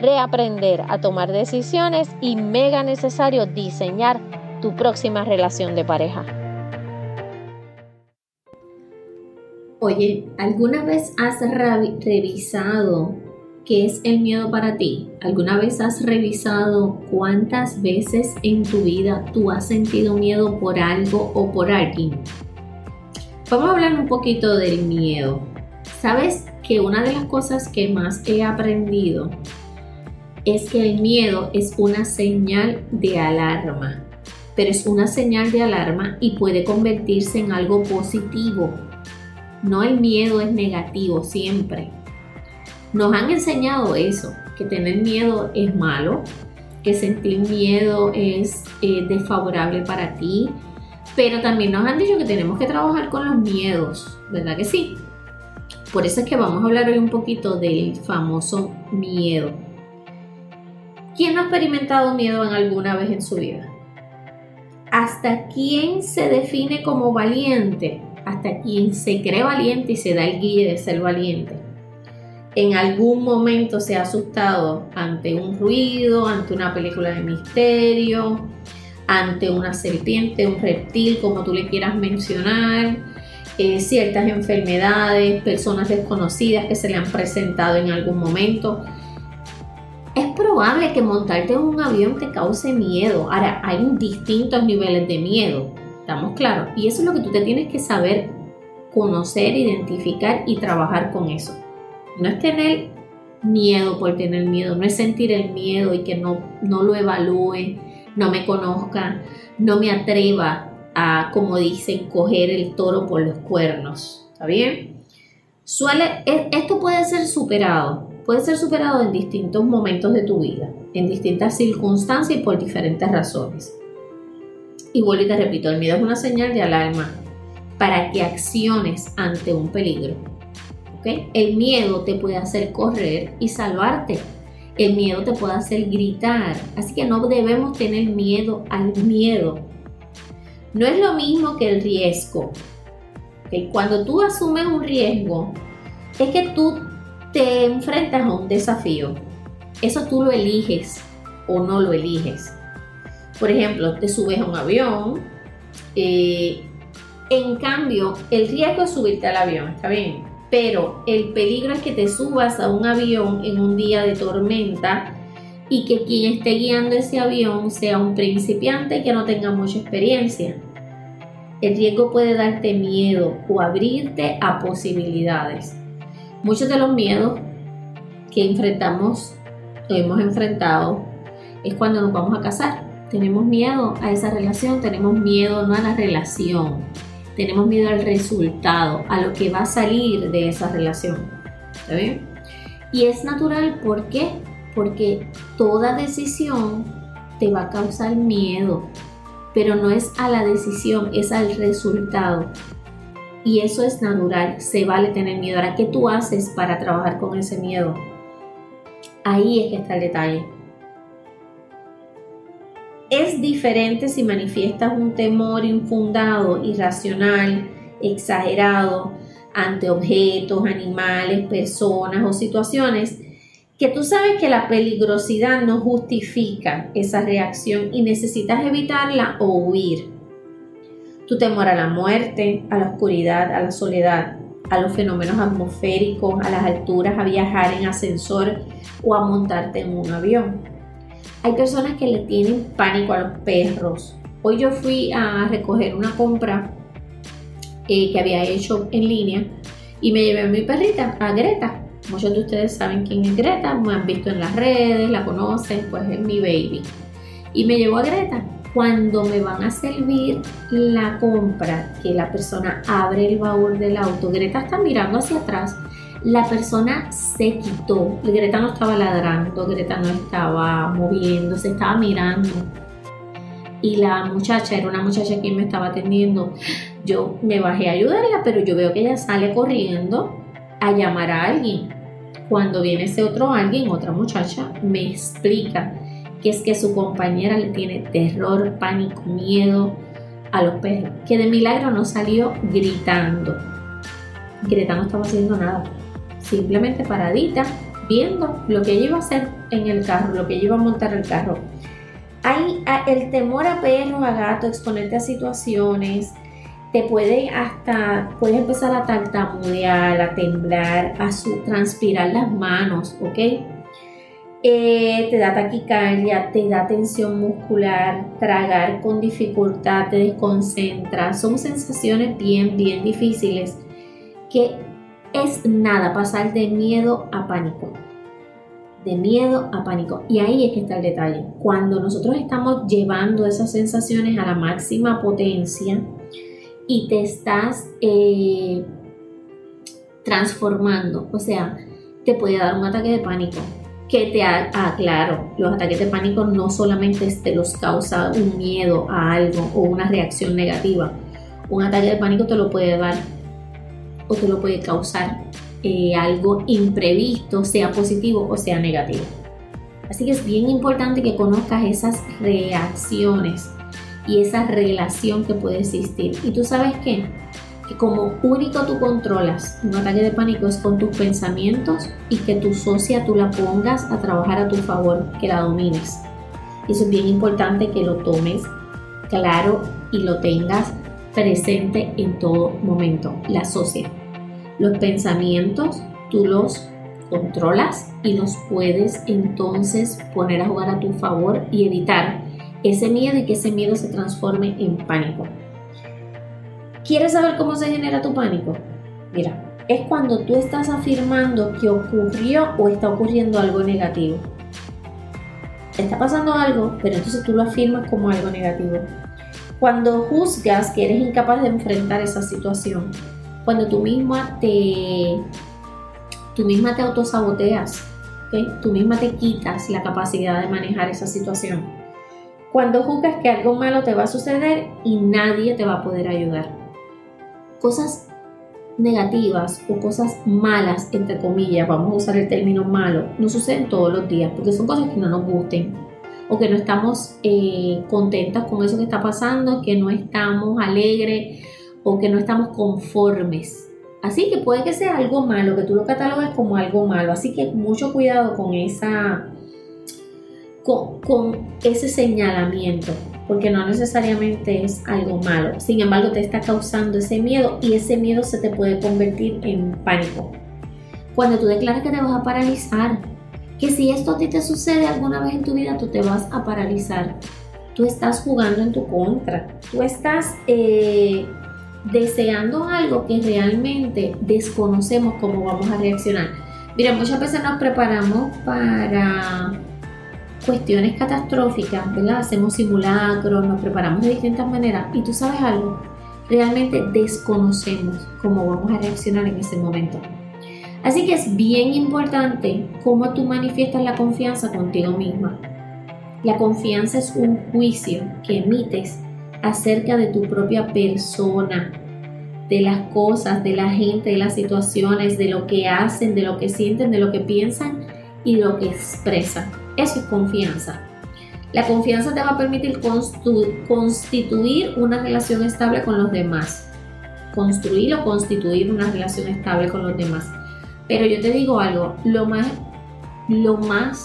reaprender a tomar decisiones y mega necesario diseñar tu próxima relación de pareja. Oye, ¿alguna vez has revisado qué es el miedo para ti? ¿Alguna vez has revisado cuántas veces en tu vida tú has sentido miedo por algo o por alguien? Vamos a hablar un poquito del miedo. ¿Sabes que una de las cosas que más he aprendido es que el miedo es una señal de alarma, pero es una señal de alarma y puede convertirse en algo positivo. No el miedo es negativo siempre. Nos han enseñado eso, que tener miedo es malo, que sentir miedo es eh, desfavorable para ti, pero también nos han dicho que tenemos que trabajar con los miedos, ¿verdad que sí? Por eso es que vamos a hablar hoy un poquito del famoso miedo. ¿Quién no ha experimentado miedo en alguna vez en su vida? ¿Hasta quién se define como valiente? ¿Hasta quién se cree valiente y se da el guille de ser valiente? En algún momento se ha asustado ante un ruido, ante una película de misterio, ante una serpiente, un reptil, como tú le quieras mencionar, eh, ciertas enfermedades, personas desconocidas que se le han presentado en algún momento probable que montarte en un avión te cause miedo. Ahora, hay distintos niveles de miedo, estamos claros. Y eso es lo que tú te tienes que saber conocer, identificar y trabajar con eso. No es tener miedo por tener miedo, no es sentir el miedo y que no, no lo evalúe, no me conozca, no me atreva a, como dicen, coger el toro por los cuernos. ¿Está bien? Suele, e, esto puede ser superado puede ser superado en distintos momentos de tu vida, en distintas circunstancias y por diferentes razones. Y vuelvo y te repito, el miedo es una señal de alarma para que acciones ante un peligro. El miedo te puede hacer correr y salvarte. El miedo te puede hacer gritar. Así que no debemos tener miedo al miedo. No es lo mismo que el riesgo. Cuando tú asumes un riesgo, es que tú te enfrentas a un desafío. Eso tú lo eliges o no lo eliges. Por ejemplo, te subes a un avión. Eh, en cambio, el riesgo es subirte al avión, está bien. Pero el peligro es que te subas a un avión en un día de tormenta y que quien esté guiando ese avión sea un principiante que no tenga mucha experiencia. El riesgo puede darte miedo o abrirte a posibilidades. Muchos de los miedos que enfrentamos o hemos enfrentado es cuando nos vamos a casar. Tenemos miedo a esa relación, tenemos miedo no a la relación, tenemos miedo al resultado, a lo que va a salir de esa relación. ¿Está bien? Y es natural, ¿por qué? Porque toda decisión te va a causar miedo, pero no es a la decisión, es al resultado. Y eso es natural, se vale tener miedo. Ahora, ¿qué tú haces para trabajar con ese miedo? Ahí es que está el detalle. Es diferente si manifiestas un temor infundado, irracional, exagerado ante objetos, animales, personas o situaciones que tú sabes que la peligrosidad no justifica esa reacción y necesitas evitarla o huir tu temor a la muerte, a la oscuridad, a la soledad, a los fenómenos atmosféricos, a las alturas, a viajar en ascensor o a montarte en un avión. Hay personas que le tienen pánico a los perros. Hoy yo fui a recoger una compra eh, que había hecho en línea y me llevé a mi perrita, a Greta. Muchos de ustedes saben quién es Greta, me han visto en las redes, la conocen, pues es mi baby. Y me llevó a Greta. Cuando me van a servir la compra, que la persona abre el baúl del auto, Greta está mirando hacia atrás la persona se quitó. Greta no estaba ladrando, Greta no estaba moviéndose, estaba mirando. Y la muchacha, era una muchacha que me estaba atendiendo. Yo me bajé a ayudarla, pero yo veo que ella sale corriendo a llamar a alguien. Cuando viene ese otro alguien, otra muchacha, me explica que es que su compañera le tiene terror, pánico, miedo a los perros. Que de milagro no salió gritando. Greta no estaba haciendo nada simplemente paradita, viendo lo que ella iba a hacer en el carro, lo que ella iba a montar el carro. Hay el temor a perro, a gato, exponerte a situaciones, te puede hasta, puedes empezar a tartamudear, a temblar, a transpirar las manos, ¿ok? Eh, te da taquicardia, te da tensión muscular, tragar con dificultad, te desconcentra. Son sensaciones bien, bien difíciles que es nada pasar de miedo a pánico. De miedo a pánico. Y ahí es que está el detalle. Cuando nosotros estamos llevando esas sensaciones a la máxima potencia y te estás eh, transformando, o sea, te puede dar un ataque de pánico. Que te aclaro, los ataques de pánico no solamente te los causa un miedo a algo o una reacción negativa. Un ataque de pánico te lo puede dar o te lo puede causar eh, algo imprevisto, sea positivo o sea negativo. Así que es bien importante que conozcas esas reacciones y esa relación que puede existir. Y tú sabes qué? Que como único tú controlas un ataque de pánico es con tus pensamientos y que tu socia tú la pongas a trabajar a tu favor, que la domines. Eso es bien importante que lo tomes claro y lo tengas presente en todo momento, la socia. Los pensamientos tú los controlas y los puedes entonces poner a jugar a tu favor y evitar ese miedo y que ese miedo se transforme en pánico. ¿Quieres saber cómo se genera tu pánico? Mira, es cuando tú estás afirmando que ocurrió o está ocurriendo algo negativo. Está pasando algo, pero entonces tú lo afirmas como algo negativo. Cuando juzgas que eres incapaz de enfrentar esa situación, cuando tú misma te, tú misma te autosaboteas, tú misma te quitas la capacidad de manejar esa situación. Cuando juzgas que algo malo te va a suceder y nadie te va a poder ayudar. Cosas negativas o cosas malas, entre comillas, vamos a usar el término malo, no suceden todos los días porque son cosas que no nos gusten o que no estamos eh, contentas con eso que está pasando, que no estamos alegres o que no estamos conformes. Así que puede que sea algo malo, que tú lo catalogues como algo malo. Así que mucho cuidado con esa con, ese señalamiento, porque no necesariamente es algo malo. Sin embargo, te está causando ese miedo y ese miedo se te puede convertir en pánico. Cuando tú declaras que te vas a paralizar, que si esto a ti te sucede alguna vez en tu vida, tú te vas a paralizar. Tú estás jugando en tu contra. Tú estás eh, deseando algo que realmente desconocemos cómo vamos a reaccionar. Mira, muchas veces nos preparamos para cuestiones catastróficas, ¿verdad? Hacemos simulacros, nos preparamos de distintas maneras y tú sabes algo, realmente desconocemos cómo vamos a reaccionar en ese momento. Así que es bien importante cómo tú manifiestas la confianza contigo misma. La confianza es un juicio que emites acerca de tu propia persona, de las cosas, de la gente, de las situaciones, de lo que hacen, de lo que sienten, de lo que piensan y lo que expresan. Eso es confianza. La confianza te va a permitir constituir una relación estable con los demás. Construir o constituir una relación estable con los demás. Pero yo te digo algo, lo más, lo más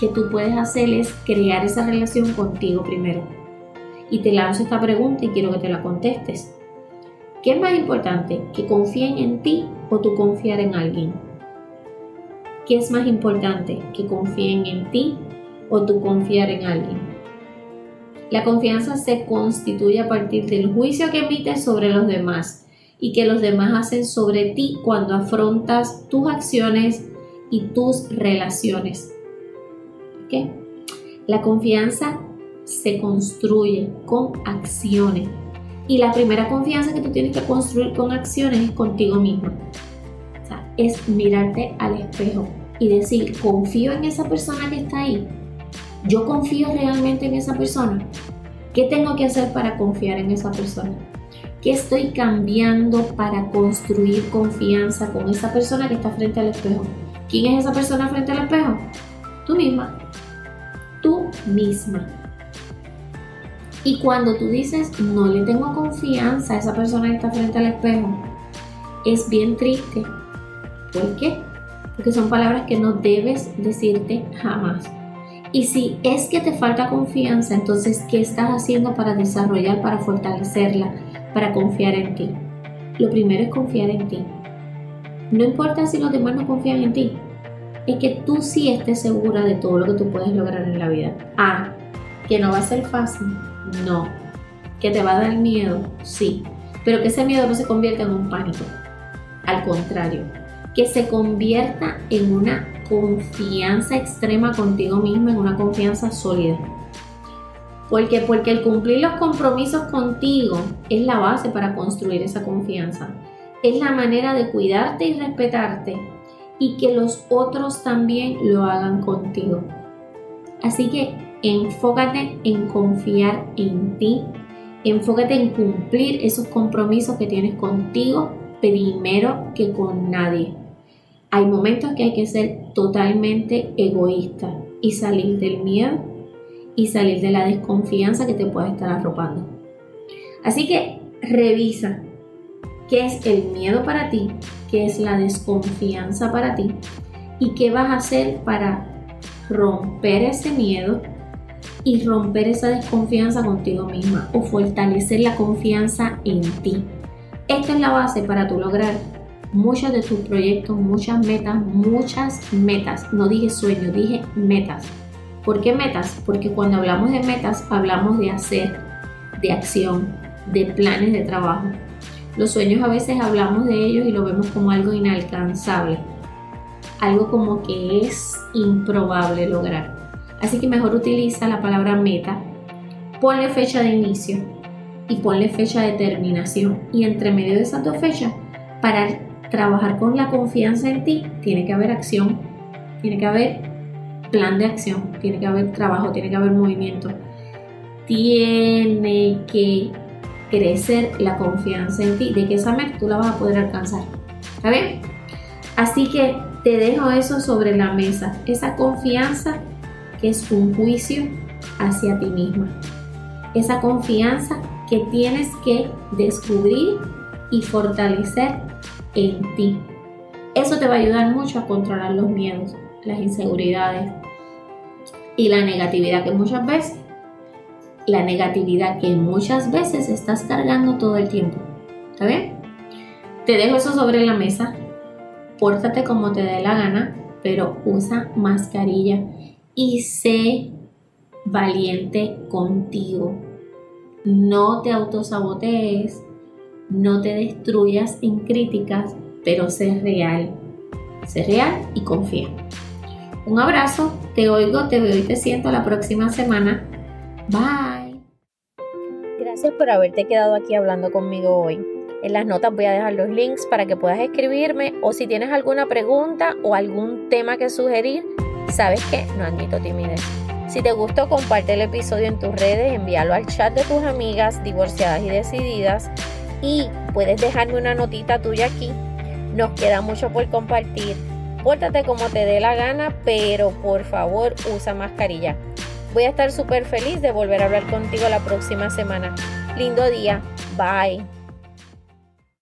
que tú puedes hacer es crear esa relación contigo primero y te lanzo esta pregunta y quiero que te la contestes. ¿Qué es más importante? ¿Que confíen en ti o tú confiar en alguien? ¿Qué es más importante? ¿Que confíen en ti o tu confiar en alguien. La confianza se constituye a partir del juicio que emites sobre los demás y que los demás hacen sobre ti cuando afrontas tus acciones y tus relaciones. La confianza se construye con acciones. Y la primera confianza que tú tienes que construir con acciones es contigo mismo. O sea, es mirarte al espejo y decir, confío en esa persona que está ahí. Yo confío realmente en esa persona. ¿Qué tengo que hacer para confiar en esa persona? ¿Qué estoy cambiando para construir confianza con esa persona que está frente al espejo? ¿Quién es esa persona frente al espejo? Tú misma. Tú misma. Y cuando tú dices, no le tengo confianza a esa persona que está frente al espejo, es bien triste. ¿Por qué? Porque son palabras que no debes decirte jamás. Y si es que te falta confianza, entonces, ¿qué estás haciendo para desarrollar, para fortalecerla, para confiar en ti? Lo primero es confiar en ti. No importa si los demás no confían en ti, es que tú sí estés segura de todo lo que tú puedes lograr en la vida. Ah, que no va a ser fácil, no. ¿Que te va a dar miedo? Sí. Pero que ese miedo no se convierta en un pánico. Al contrario, que se convierta en una confianza extrema contigo mismo, en una confianza sólida. Porque, porque el cumplir los compromisos contigo es la base para construir esa confianza. Es la manera de cuidarte y respetarte y que los otros también lo hagan contigo. Así que Enfócate en confiar en ti. Enfócate en cumplir esos compromisos que tienes contigo primero que con nadie. Hay momentos que hay que ser totalmente egoísta y salir del miedo y salir de la desconfianza que te puede estar arropando. Así que revisa qué es el miedo para ti, qué es la desconfianza para ti y qué vas a hacer para romper ese miedo y romper esa desconfianza contigo misma o fortalecer la confianza en ti. Esta es la base para tú lograr muchos de tus proyectos, muchas metas, muchas metas. No dije sueños, dije metas. ¿Por qué metas? Porque cuando hablamos de metas hablamos de hacer, de acción, de planes de trabajo. Los sueños a veces hablamos de ellos y lo vemos como algo inalcanzable, algo como que es improbable lograr. Así que mejor utiliza la palabra meta, ponle fecha de inicio y ponle fecha de terminación. Y entre medio de esas dos fechas, para trabajar con la confianza en ti, tiene que haber acción, tiene que haber plan de acción, tiene que haber trabajo, tiene que haber movimiento. Tiene que crecer la confianza en ti, de que esa meta tú la vas a poder alcanzar. ¿Está bien? Así que te dejo eso sobre la mesa, esa confianza que es un juicio hacia ti misma. Esa confianza que tienes que descubrir y fortalecer en ti. Eso te va a ayudar mucho a controlar los miedos, las inseguridades y la negatividad que muchas veces, la negatividad que muchas veces estás cargando todo el tiempo. ¿Está bien? Te dejo eso sobre la mesa. Pórtate como te dé la gana, pero usa mascarilla y sé valiente contigo. No te autosabotees, no te destruyas en críticas, pero sé real. Sé real y confía. Un abrazo, te oigo, te veo y te siento la próxima semana. Bye. Gracias por haberte quedado aquí hablando conmigo hoy. En las notas voy a dejar los links para que puedas escribirme o si tienes alguna pregunta o algún tema que sugerir, ¿Sabes qué? No admito timidez. Si te gustó, comparte el episodio en tus redes, envíalo al chat de tus amigas divorciadas y decididas y puedes dejarme una notita tuya aquí. Nos queda mucho por compartir. Pórtate como te dé la gana, pero por favor usa mascarilla. Voy a estar súper feliz de volver a hablar contigo la próxima semana. Lindo día. Bye.